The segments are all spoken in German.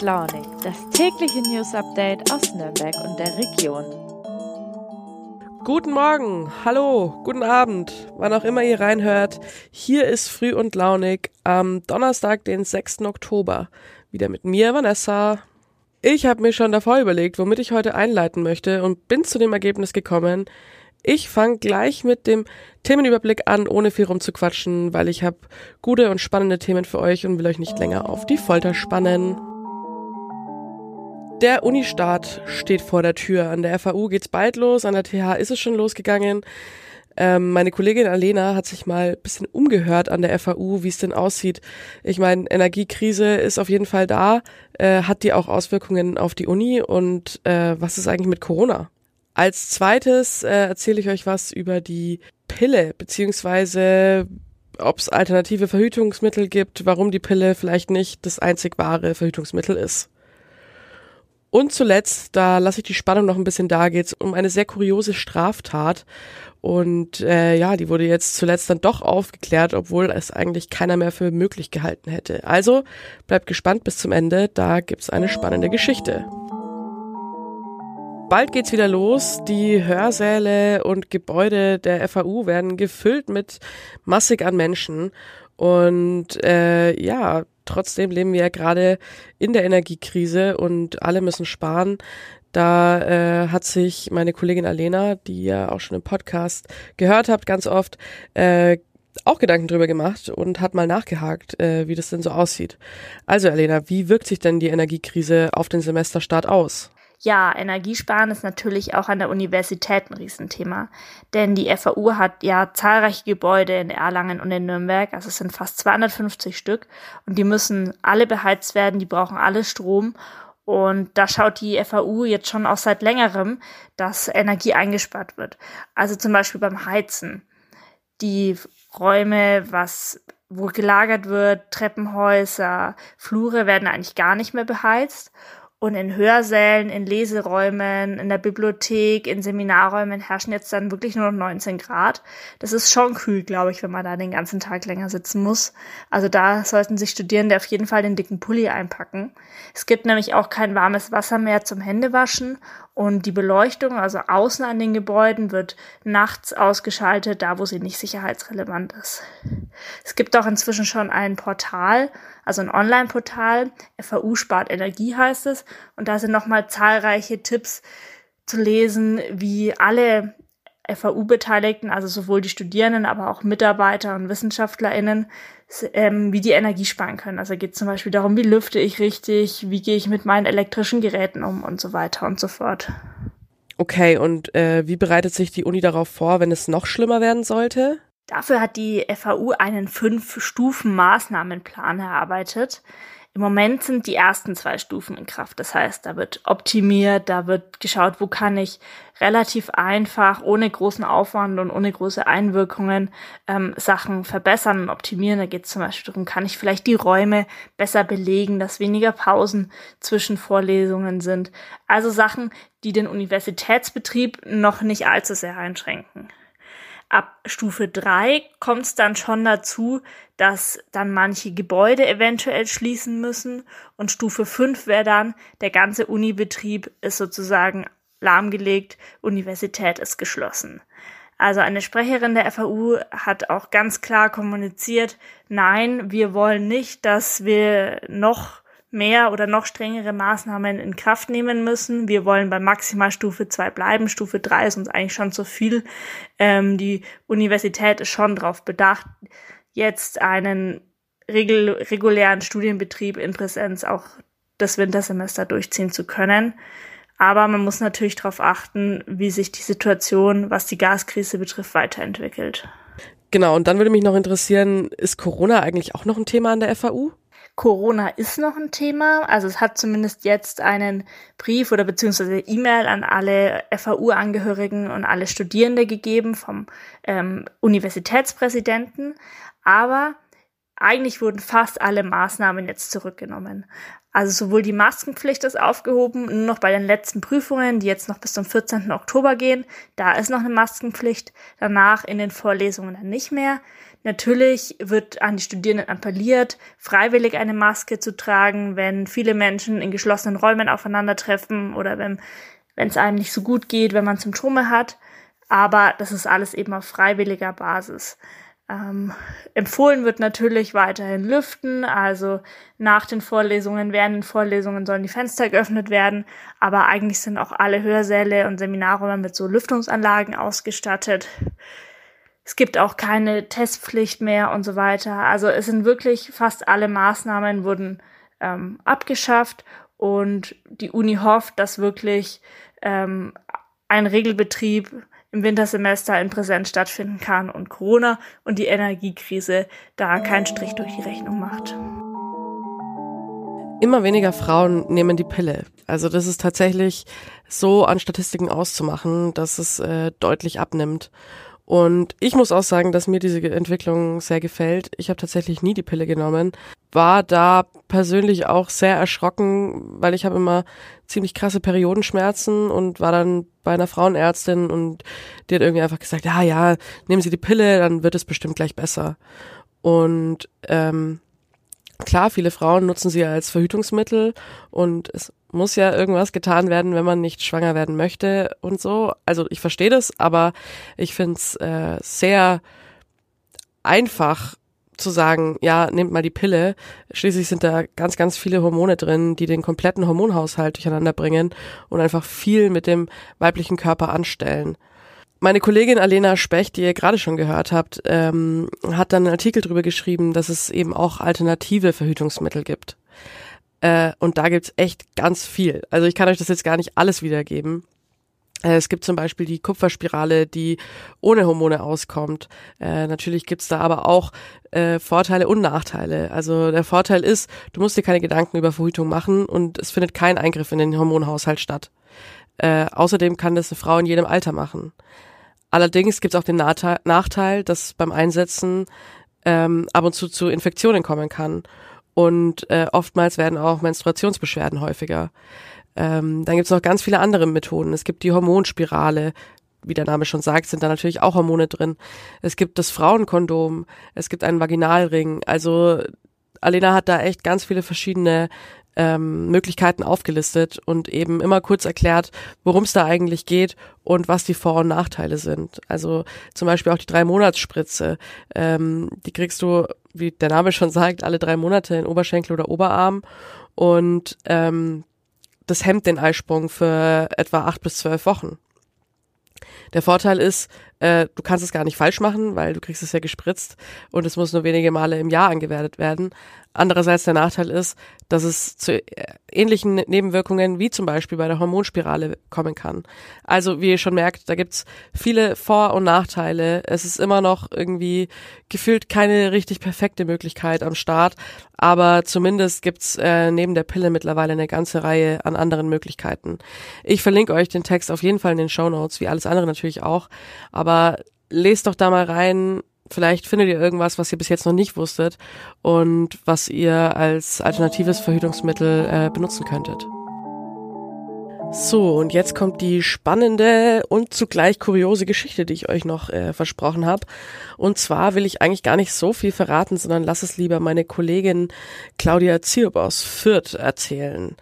Launig, das tägliche News Update aus Nürnberg und der Region. Guten Morgen, hallo, guten Abend, wann auch immer ihr reinhört. Hier ist Früh und Launig am Donnerstag, den 6. Oktober. Wieder mit mir, Vanessa. Ich habe mir schon davor überlegt, womit ich heute einleiten möchte und bin zu dem Ergebnis gekommen, ich fange gleich mit dem Themenüberblick an, ohne viel rumzuquatschen, weil ich habe gute und spannende Themen für euch und will euch nicht länger auf die Folter spannen. Der Unistart steht vor der Tür. An der FAU geht's bald los, an der TH ist es schon losgegangen. Ähm, meine Kollegin Alena hat sich mal bisschen umgehört an der FAU, wie es denn aussieht. Ich meine, Energiekrise ist auf jeden Fall da. Äh, hat die auch Auswirkungen auf die Uni und äh, was ist eigentlich mit Corona? Als zweites äh, erzähle ich euch was über die Pille, beziehungsweise ob es alternative Verhütungsmittel gibt, warum die Pille vielleicht nicht das einzig wahre Verhütungsmittel ist. Und zuletzt, da lasse ich die Spannung noch ein bisschen da, geht es um eine sehr kuriose Straftat. Und äh, ja, die wurde jetzt zuletzt dann doch aufgeklärt, obwohl es eigentlich keiner mehr für möglich gehalten hätte. Also bleibt gespannt bis zum Ende, da gibt's eine spannende Geschichte. Bald geht's wieder los. Die Hörsäle und Gebäude der FAU werden gefüllt mit massig an Menschen. Und äh, ja, trotzdem leben wir ja gerade in der Energiekrise und alle müssen sparen. Da äh, hat sich meine Kollegin Alena, die ihr auch schon im Podcast gehört habt, ganz oft, äh, auch Gedanken drüber gemacht und hat mal nachgehakt, äh, wie das denn so aussieht. Also Alena, wie wirkt sich denn die Energiekrise auf den Semesterstart aus? Ja, Energiesparen ist natürlich auch an der Universität ein Riesenthema. Denn die FAU hat ja zahlreiche Gebäude in Erlangen und in Nürnberg, also es sind fast 250 Stück und die müssen alle beheizt werden, die brauchen alle Strom. Und da schaut die FAU jetzt schon auch seit längerem, dass Energie eingespart wird. Also zum Beispiel beim Heizen. Die Räume, was wo gelagert wird, Treppenhäuser, Flure werden eigentlich gar nicht mehr beheizt. Und in Hörsälen, in Leseräumen, in der Bibliothek, in Seminarräumen herrschen jetzt dann wirklich nur noch 19 Grad. Das ist schon kühl, glaube ich, wenn man da den ganzen Tag länger sitzen muss. Also da sollten sich Studierende auf jeden Fall den dicken Pulli einpacken. Es gibt nämlich auch kein warmes Wasser mehr zum Händewaschen und die Beleuchtung, also außen an den Gebäuden, wird nachts ausgeschaltet, da wo sie nicht sicherheitsrelevant ist. Es gibt auch inzwischen schon ein Portal, also ein Online-Portal, FAU spart Energie heißt es, und da sind nochmal zahlreiche Tipps zu lesen, wie alle FAU-Beteiligten, also sowohl die Studierenden, aber auch Mitarbeiter und WissenschaftlerInnen, ähm, wie die Energie sparen können. Also geht zum Beispiel darum, wie lüfte ich richtig, wie gehe ich mit meinen elektrischen Geräten um und so weiter und so fort. Okay, und äh, wie bereitet sich die Uni darauf vor, wenn es noch schlimmer werden sollte? Dafür hat die FAU einen Fünf-Stufen-Maßnahmenplan erarbeitet. Im Moment sind die ersten zwei Stufen in Kraft. Das heißt, da wird optimiert, da wird geschaut, wo kann ich relativ einfach, ohne großen Aufwand und ohne große Einwirkungen ähm, Sachen verbessern und optimieren. Da geht es zum Beispiel darum, kann ich vielleicht die Räume besser belegen, dass weniger Pausen zwischen Vorlesungen sind. Also Sachen, die den Universitätsbetrieb noch nicht allzu sehr einschränken. Ab Stufe drei kommt es dann schon dazu, dass dann manche Gebäude eventuell schließen müssen. Und Stufe fünf wäre dann, der ganze Unibetrieb ist sozusagen lahmgelegt, Universität ist geschlossen. Also eine Sprecherin der FAU hat auch ganz klar kommuniziert, nein, wir wollen nicht, dass wir noch mehr oder noch strengere Maßnahmen in Kraft nehmen müssen. Wir wollen bei Maximalstufe 2 bleiben. Stufe 3 ist uns eigentlich schon zu viel. Ähm, die Universität ist schon darauf bedacht, jetzt einen regul regulären Studienbetrieb in Präsenz auch das Wintersemester durchziehen zu können. Aber man muss natürlich darauf achten, wie sich die Situation, was die Gaskrise betrifft, weiterentwickelt. Genau, und dann würde mich noch interessieren, ist Corona eigentlich auch noch ein Thema an der FAU? Corona ist noch ein Thema. Also es hat zumindest jetzt einen Brief oder beziehungsweise E-Mail an alle FAU-Angehörigen und alle Studierende gegeben vom ähm, Universitätspräsidenten. Aber eigentlich wurden fast alle Maßnahmen jetzt zurückgenommen. Also sowohl die Maskenpflicht ist aufgehoben, nur noch bei den letzten Prüfungen, die jetzt noch bis zum 14. Oktober gehen, da ist noch eine Maskenpflicht, danach in den Vorlesungen dann nicht mehr. Natürlich wird an die Studierenden appelliert, freiwillig eine Maske zu tragen, wenn viele Menschen in geschlossenen Räumen aufeinandertreffen oder wenn wenn es einem nicht so gut geht, wenn man Symptome hat. Aber das ist alles eben auf freiwilliger Basis. Ähm, empfohlen wird natürlich weiterhin Lüften, also nach den Vorlesungen, während den Vorlesungen sollen die Fenster geöffnet werden, aber eigentlich sind auch alle Hörsäle und Seminarräume mit so Lüftungsanlagen ausgestattet. Es gibt auch keine Testpflicht mehr und so weiter. Also es sind wirklich fast alle Maßnahmen wurden ähm, abgeschafft und die Uni hofft, dass wirklich ähm, ein Regelbetrieb im Wintersemester in Präsenz stattfinden kann und Corona und die Energiekrise da keinen Strich durch die Rechnung macht. Immer weniger Frauen nehmen die Pille. Also das ist tatsächlich so an Statistiken auszumachen, dass es äh, deutlich abnimmt. Und ich muss auch sagen, dass mir diese Entwicklung sehr gefällt. Ich habe tatsächlich nie die Pille genommen. War da persönlich auch sehr erschrocken, weil ich habe immer ziemlich krasse Periodenschmerzen und war dann bei einer Frauenärztin und die hat irgendwie einfach gesagt, ja, ja, nehmen Sie die Pille, dann wird es bestimmt gleich besser. Und ähm, klar, viele Frauen nutzen sie als Verhütungsmittel und es muss ja irgendwas getan werden, wenn man nicht schwanger werden möchte und so. Also ich verstehe das, aber ich finde es äh, sehr einfach zu sagen, ja, nehmt mal die Pille. Schließlich sind da ganz, ganz viele Hormone drin, die den kompletten Hormonhaushalt durcheinander bringen und einfach viel mit dem weiblichen Körper anstellen. Meine Kollegin Alena Specht, die ihr gerade schon gehört habt, ähm, hat dann einen Artikel drüber geschrieben, dass es eben auch alternative Verhütungsmittel gibt. Äh, und da gibt's echt ganz viel. Also ich kann euch das jetzt gar nicht alles wiedergeben. Äh, es gibt zum Beispiel die Kupferspirale, die ohne Hormone auskommt. Äh, natürlich gibt's da aber auch äh, Vorteile und Nachteile. Also der Vorteil ist, du musst dir keine Gedanken über Verhütung machen und es findet kein Eingriff in den Hormonhaushalt statt. Außerdem kann das eine Frau in jedem Alter machen. Allerdings gibt's auch den Nachteil, dass beim Einsetzen ähm, ab und zu zu Infektionen kommen kann und äh, oftmals werden auch Menstruationsbeschwerden häufiger. Ähm, dann gibt es noch ganz viele andere Methoden. Es gibt die Hormonspirale, wie der Name schon sagt, sind da natürlich auch Hormone drin. Es gibt das Frauenkondom, es gibt einen Vaginalring. Also Alena hat da echt ganz viele verschiedene ähm, Möglichkeiten aufgelistet und eben immer kurz erklärt, worum es da eigentlich geht und was die Vor- und Nachteile sind. Also zum Beispiel auch die drei Monatsspritze. Ähm, die kriegst du, wie der Name schon sagt, alle drei Monate in Oberschenkel oder Oberarm und ähm, das hemmt den Eisprung für etwa acht bis zwölf Wochen. Der Vorteil ist, äh, du kannst es gar nicht falsch machen, weil du kriegst es ja gespritzt und es muss nur wenige Male im Jahr angewendet werden. Andererseits der Nachteil ist, dass es zu äh, ähnlichen Nebenwirkungen wie zum Beispiel bei der Hormonspirale kommen kann. Also wie ihr schon merkt, da gibt's viele Vor- und Nachteile. Es ist immer noch irgendwie gefühlt keine richtig perfekte Möglichkeit am Start, aber zumindest gibt's äh, neben der Pille mittlerweile eine ganze Reihe an anderen Möglichkeiten. Ich verlinke euch den Text auf jeden Fall in den Show Notes, wie alles andere natürlich auch, aber lest doch da mal rein, Vielleicht findet ihr irgendwas, was ihr bis jetzt noch nicht wusstet und was ihr als alternatives Verhütungsmittel äh, benutzen könntet. So, und jetzt kommt die spannende und zugleich kuriose Geschichte, die ich euch noch äh, versprochen habe. Und zwar will ich eigentlich gar nicht so viel verraten, sondern lass es lieber meine Kollegin Claudia Ziob aus Fürth erzählen.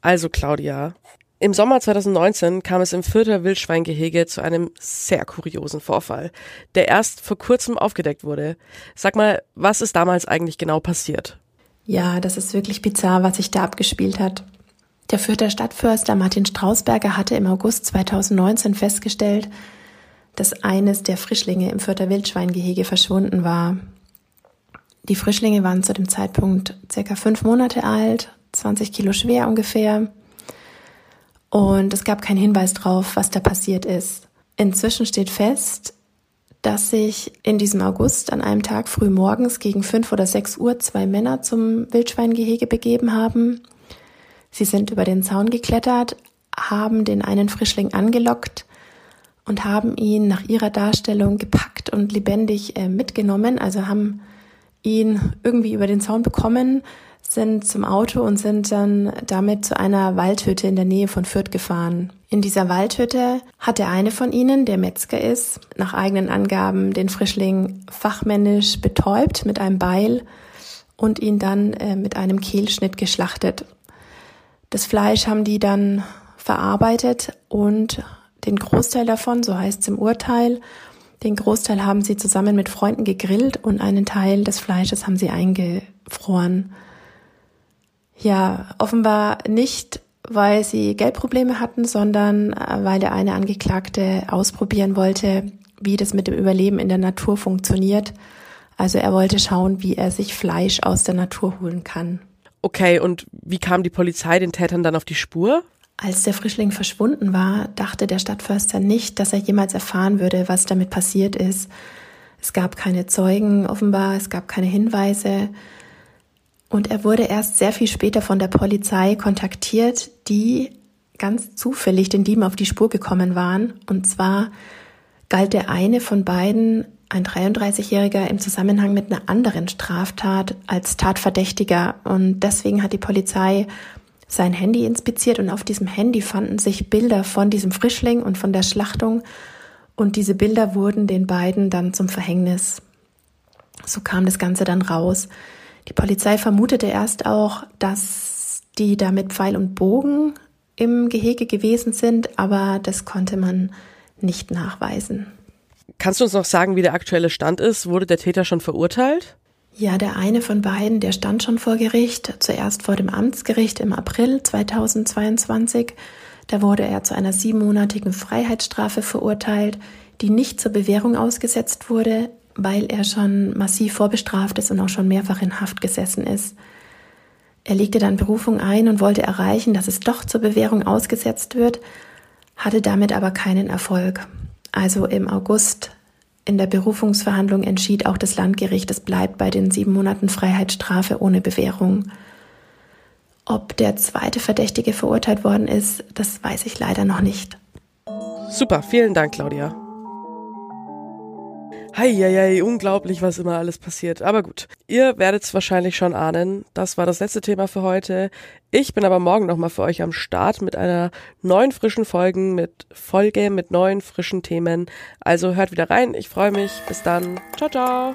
Also Claudia, im Sommer 2019 kam es im Fürther Wildschweingehege zu einem sehr kuriosen Vorfall, der erst vor kurzem aufgedeckt wurde. Sag mal, was ist damals eigentlich genau passiert? Ja, das ist wirklich bizarr, was sich da abgespielt hat. Der Fürther Stadtförster Martin Strausberger hatte im August 2019 festgestellt, dass eines der Frischlinge im Fürther Wildschweingehege verschwunden war. Die Frischlinge waren zu dem Zeitpunkt circa fünf Monate alt, 20 Kilo schwer ungefähr und es gab keinen Hinweis drauf, was da passiert ist. Inzwischen steht fest, dass sich in diesem August an einem Tag früh morgens gegen fünf oder sechs Uhr zwei Männer zum Wildschweingehege begeben haben. Sie sind über den Zaun geklettert, haben den einen Frischling angelockt und haben ihn nach ihrer Darstellung gepackt und lebendig äh, mitgenommen, also haben ihn irgendwie über den Zaun bekommen, sind zum Auto und sind dann damit zu einer Waldhütte in der Nähe von Fürth gefahren. In dieser Waldhütte hat der eine von ihnen, der Metzger ist, nach eigenen Angaben den Frischling fachmännisch betäubt mit einem Beil und ihn dann äh, mit einem Kehlschnitt geschlachtet. Das Fleisch haben die dann verarbeitet und den Großteil davon, so heißt es im Urteil, den Großteil haben sie zusammen mit Freunden gegrillt und einen Teil des Fleisches haben sie eingefroren. Ja, offenbar nicht, weil sie Geldprobleme hatten, sondern äh, weil der eine Angeklagte ausprobieren wollte, wie das mit dem Überleben in der Natur funktioniert. Also er wollte schauen, wie er sich Fleisch aus der Natur holen kann. Okay, und wie kam die Polizei den Tätern dann auf die Spur? Als der Frischling verschwunden war, dachte der Stadtförster nicht, dass er jemals erfahren würde, was damit passiert ist. Es gab keine Zeugen offenbar, es gab keine Hinweise. Und er wurde erst sehr viel später von der Polizei kontaktiert, die ganz zufällig den Dieben auf die Spur gekommen waren. Und zwar galt der eine von beiden, ein 33-Jähriger, im Zusammenhang mit einer anderen Straftat als Tatverdächtiger. Und deswegen hat die Polizei sein Handy inspiziert und auf diesem Handy fanden sich Bilder von diesem Frischling und von der Schlachtung und diese Bilder wurden den beiden dann zum Verhängnis. So kam das Ganze dann raus. Die Polizei vermutete erst auch, dass die da mit Pfeil und Bogen im Gehege gewesen sind, aber das konnte man nicht nachweisen. Kannst du uns noch sagen, wie der aktuelle Stand ist? Wurde der Täter schon verurteilt? Ja, der eine von beiden, der stand schon vor Gericht, zuerst vor dem Amtsgericht im April 2022. Da wurde er zu einer siebenmonatigen Freiheitsstrafe verurteilt, die nicht zur Bewährung ausgesetzt wurde, weil er schon massiv vorbestraft ist und auch schon mehrfach in Haft gesessen ist. Er legte dann Berufung ein und wollte erreichen, dass es doch zur Bewährung ausgesetzt wird, hatte damit aber keinen Erfolg. Also im August in der Berufungsverhandlung entschied auch das Landgericht, es bleibt bei den sieben Monaten Freiheitsstrafe ohne Bewährung. Ob der zweite Verdächtige verurteilt worden ist, das weiß ich leider noch nicht. Super, vielen Dank, Claudia. Heieiei, unglaublich, was immer alles passiert. Aber gut, ihr werdet es wahrscheinlich schon ahnen. Das war das letzte Thema für heute. Ich bin aber morgen nochmal für euch am Start mit einer neuen frischen Folgen, mit Folge, mit neuen frischen Themen. Also hört wieder rein. Ich freue mich. Bis dann. Ciao, ciao.